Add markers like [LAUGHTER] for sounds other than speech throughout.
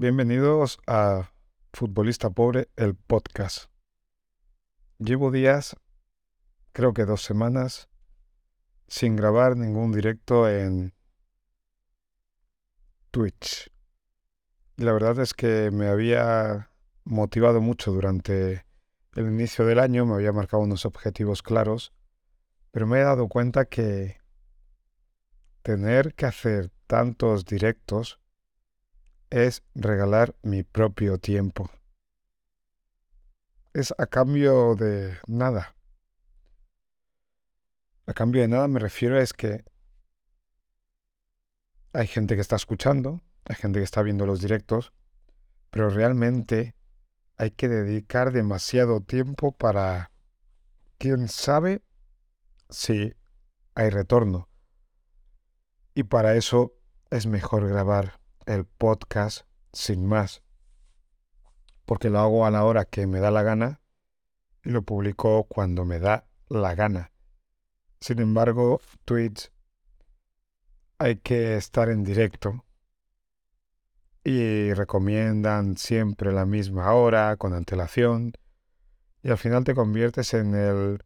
Bienvenidos a Futbolista Pobre, el podcast. Llevo días, creo que dos semanas, sin grabar ningún directo en Twitch. Y la verdad es que me había motivado mucho durante el inicio del año, me había marcado unos objetivos claros, pero me he dado cuenta que tener que hacer tantos directos es regalar mi propio tiempo. Es a cambio de nada. A cambio de nada me refiero es que hay gente que está escuchando, hay gente que está viendo los directos, pero realmente hay que dedicar demasiado tiempo para, quién sabe, si hay retorno. Y para eso es mejor grabar el podcast sin más. Porque lo hago a la hora que me da la gana y lo publico cuando me da la gana. Sin embargo, Twitch hay que estar en directo y recomiendan siempre la misma hora con antelación y al final te conviertes en el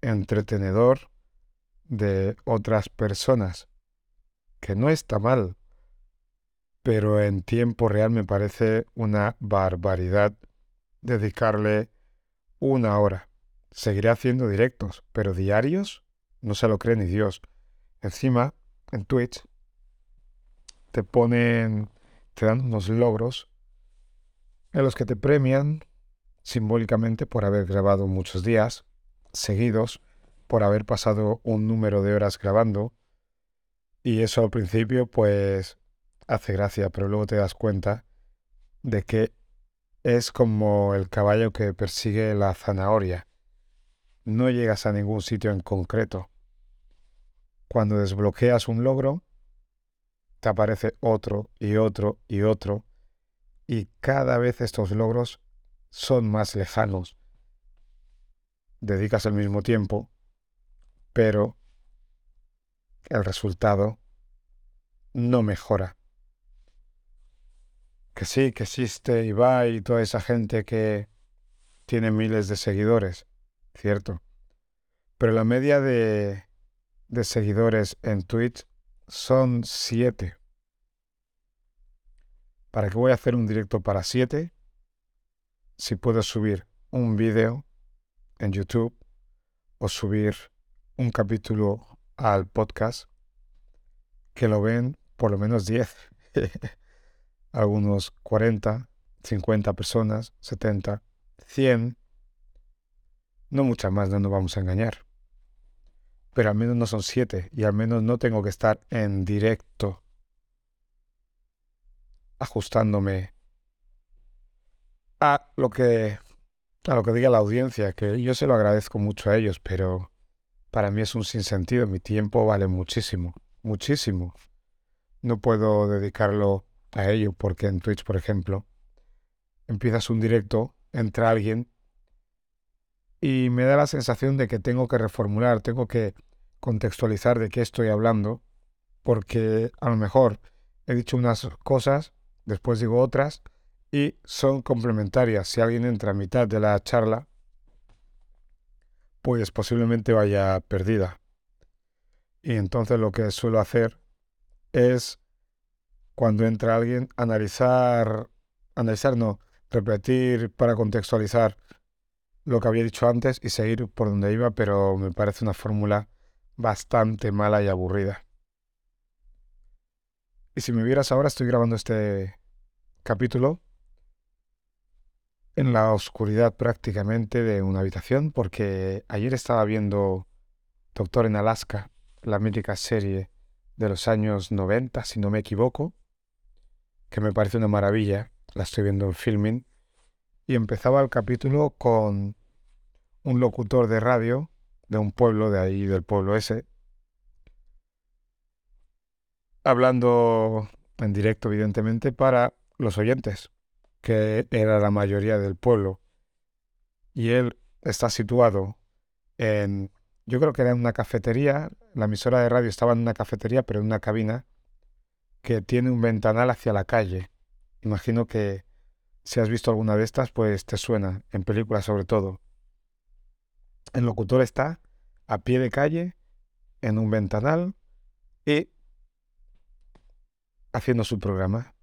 entretenedor de otras personas, que no está mal, pero en tiempo real me parece una barbaridad dedicarle una hora. Seguiré haciendo directos, pero diarios no se lo cree ni Dios. Encima, en Twitch, te ponen, te dan unos logros en los que te premian simbólicamente por haber grabado muchos días seguidos, por haber pasado un número de horas grabando. Y eso al principio, pues hace gracia, pero luego te das cuenta de que es como el caballo que persigue la zanahoria. No llegas a ningún sitio en concreto. Cuando desbloqueas un logro, te aparece otro y otro y otro, y cada vez estos logros son más lejanos. Dedicas el mismo tiempo, pero el resultado no mejora que sí, que existe Ibai y toda esa gente que tiene miles de seguidores, cierto. Pero la media de, seguidores en Twitch son siete. ¿Para qué voy a hacer un directo para siete? Si puedo subir un vídeo en YouTube o subir un capítulo al podcast que lo ven por lo menos diez. [LAUGHS] algunos 40, 50 personas, 70, 100. No muchas más, no nos vamos a engañar. Pero al menos no son 7 y al menos no tengo que estar en directo ajustándome a lo que a lo que diga la audiencia, que yo se lo agradezco mucho a ellos, pero para mí es un sinsentido, mi tiempo vale muchísimo, muchísimo. No puedo dedicarlo a ello, porque en Twitch, por ejemplo, empiezas un directo, entra alguien y me da la sensación de que tengo que reformular, tengo que contextualizar de qué estoy hablando, porque a lo mejor he dicho unas cosas, después digo otras, y son complementarias. Si alguien entra a mitad de la charla, pues posiblemente vaya perdida. Y entonces lo que suelo hacer es cuando entra alguien, analizar, analizar no, repetir para contextualizar lo que había dicho antes y seguir por donde iba, pero me parece una fórmula bastante mala y aburrida. Y si me vieras ahora, estoy grabando este capítulo en la oscuridad prácticamente de una habitación, porque ayer estaba viendo Doctor en Alaska, la mítica serie de los años 90, si no me equivoco, que me parece una maravilla, la estoy viendo en filming, y empezaba el capítulo con un locutor de radio de un pueblo de ahí, del pueblo ese, hablando en directo, evidentemente, para los oyentes, que era la mayoría del pueblo. Y él está situado en, yo creo que era en una cafetería, la emisora de radio estaba en una cafetería, pero en una cabina, que tiene un ventanal hacia la calle. Imagino que si has visto alguna de estas, pues te suena, en películas sobre todo. El locutor está a pie de calle, en un ventanal y haciendo su programa.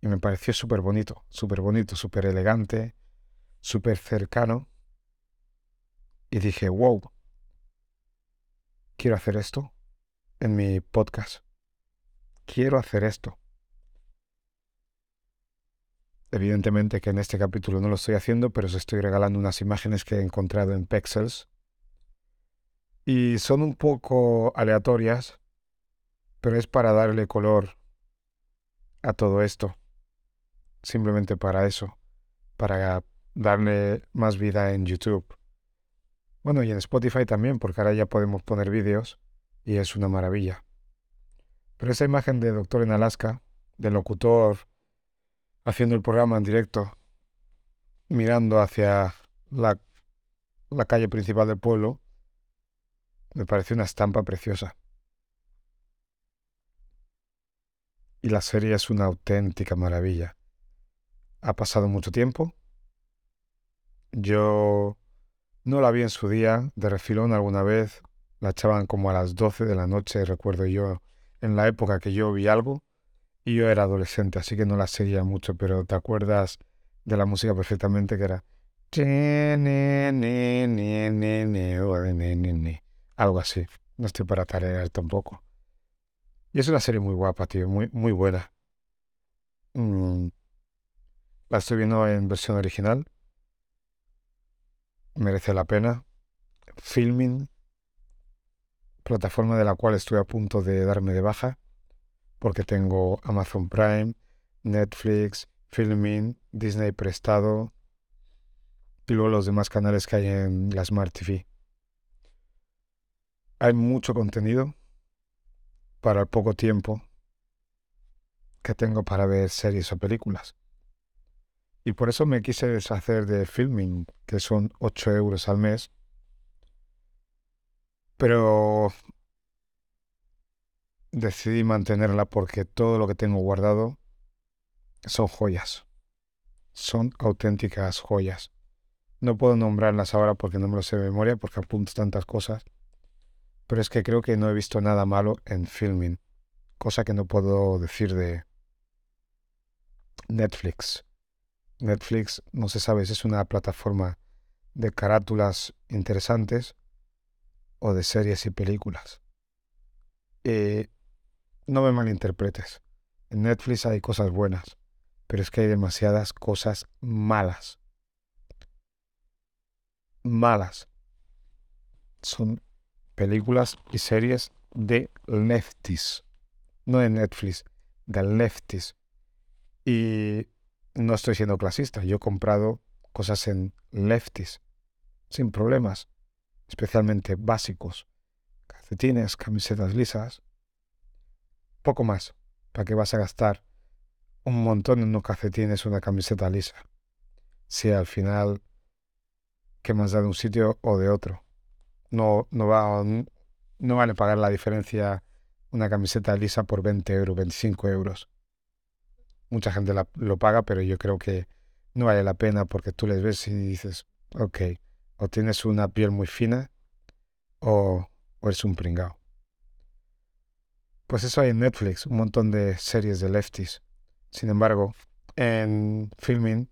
Y me pareció súper bonito, súper bonito, súper elegante, súper cercano. Y dije, wow, quiero hacer esto en mi podcast. Quiero hacer esto. Evidentemente que en este capítulo no lo estoy haciendo, pero os estoy regalando unas imágenes que he encontrado en Pexels. Y son un poco aleatorias, pero es para darle color a todo esto. Simplemente para eso, para darle más vida en YouTube. Bueno, y en Spotify también, porque ahora ya podemos poner vídeos y es una maravilla. Pero esa imagen de Doctor en Alaska, del locutor haciendo el programa en directo, mirando hacia la, calle principal del pueblo, me pareció una estampa preciosa. Y la serie es una auténtica maravilla. Ha pasado mucho tiempo. Yo no la vi en su día, de refilón alguna vez. La echaban como a las 12 de la noche, recuerdo yo, en la época que yo vi algo. Y yo era adolescente, así que no la seguía mucho, pero te acuerdas de la música perfectamente que era... Algo así. No estoy para tarear tampoco. Y es una serie muy guapa, tío, muy, muy buena. Mm. La estoy viendo en versión original. Merece la pena. Filming, plataforma de la cual estoy a punto de darme de baja, porque tengo Amazon Prime, Netflix, Filming, Disney Prestado y luego los demás canales que hay en la Smart TV. Hay mucho contenido para el poco tiempo que tengo para ver series o películas. Y por eso me quise deshacer de filming, que son 8 euros al mes. Pero decidí mantenerla porque todo lo que tengo guardado son joyas. Son auténticas joyas. No puedo nombrarlas ahora porque no me lo sé de memoria, porque apunto tantas cosas pero es que creo que no he visto nada malo en filming, cosa que no puedo decir de Netflix. Netflix, no se sabe si es una plataforma de carátulas interesantes o de series y películas. Eh, no me malinterpretes. En Netflix hay cosas buenas, pero es que hay demasiadas cosas malas. Malas. Son películas y series de lefties, no de Netflix, de lefties. Y no estoy siendo clasista, yo he comprado cosas en lefties, sin problemas, especialmente básicos, calcetines, camisetas lisas, poco más, ¿para qué vas a gastar un montón en unos calcetines una camiseta lisa? Si al final, ¿qué más da de un sitio o de otro? no, no, va, no vale pagar la diferencia una camiseta lisa por 20 euros, 25 euros. Mucha gente lo paga, pero yo creo que no vale la pena porque tú les ves y dices, ok, o tienes una piel muy fina o, o eres un pringao. Pues eso hay en Netflix, un montón de series de lefties. Sin embargo, en filming,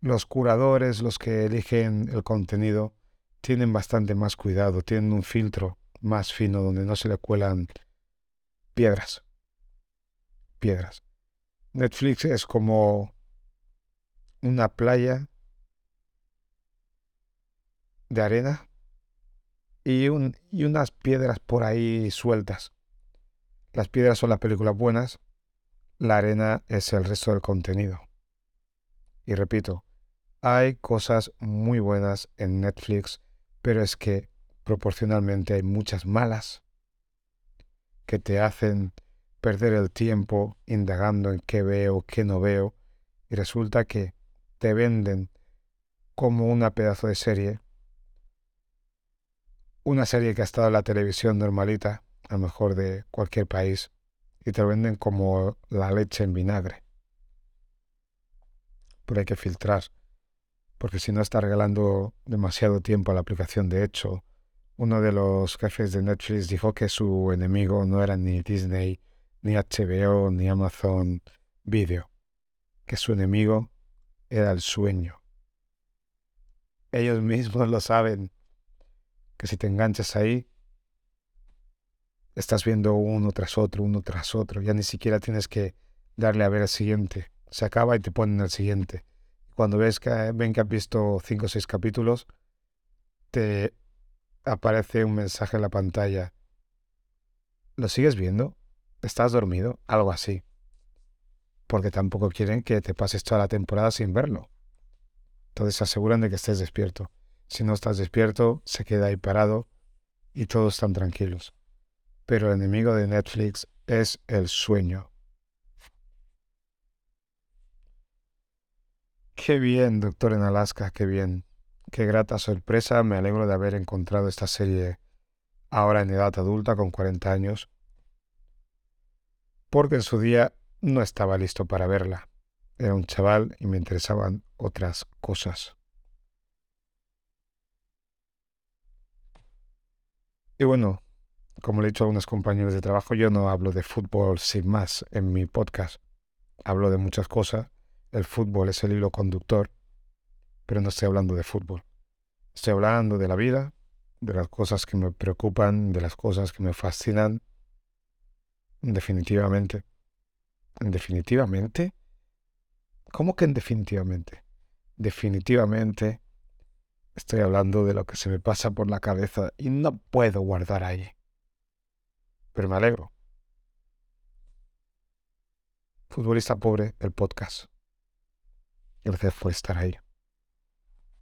los curadores, los que eligen el contenido, tienen bastante más cuidado, tienen un filtro más fino donde no se le cuelan piedras. Piedras. Netflix es como una playa de arena y, un, y unas piedras por ahí sueltas. Las piedras son las películas buenas, la arena es el resto del contenido. Y repito, hay cosas muy buenas en Netflix pero es que proporcionalmente hay muchas malas que te hacen perder el tiempo indagando en qué veo, qué no veo, y resulta que te venden como una pedazo de serie, una serie que ha estado en la televisión normalita, a lo mejor de cualquier país, y te lo venden como la leche en vinagre. pero hay que filtrar. Porque si no está regalando demasiado tiempo a la aplicación. De hecho, uno de los jefes de Netflix dijo que su enemigo no era ni Disney, ni HBO, ni Amazon Video. Que su enemigo era el sueño. Ellos mismos lo saben. Que si te enganchas ahí, estás viendo uno tras otro, uno tras otro. Ya ni siquiera tienes que darle a ver el siguiente. Se acaba y te ponen el siguiente. Cuando ves que ven que has visto cinco o seis capítulos, te aparece un mensaje en la pantalla. ¿Lo sigues viendo? ¿Estás dormido? Algo así. Porque tampoco quieren que te pases toda la temporada sin verlo. Entonces se aseguran de que estés despierto. Si no estás despierto, se queda ahí parado y todos están tranquilos. Pero el enemigo de Netflix es el sueño. Qué bien, Doctor en Alaska, qué bien. Qué grata sorpresa, me alegro de haber encontrado esta serie ahora en edad adulta con 40 años, porque en su día no estaba listo para verla. Era un chaval y me interesaban otras cosas. Y bueno, como le he dicho a algunos compañeros de trabajo, yo no hablo de fútbol sin más en mi podcast. Hablo de muchas cosas. El fútbol es el hilo conductor, pero no estoy hablando de fútbol. Estoy hablando de la vida, de las cosas que me preocupan, de las cosas que me fascinan. Definitivamente. Definitivamente. ¿Cómo que en definitivamente? Definitivamente estoy hablando de lo que se me pasa por la cabeza y no puedo guardar ahí. Pero me alegro. Futbolista pobre, el podcast. Gracias por estar ahí.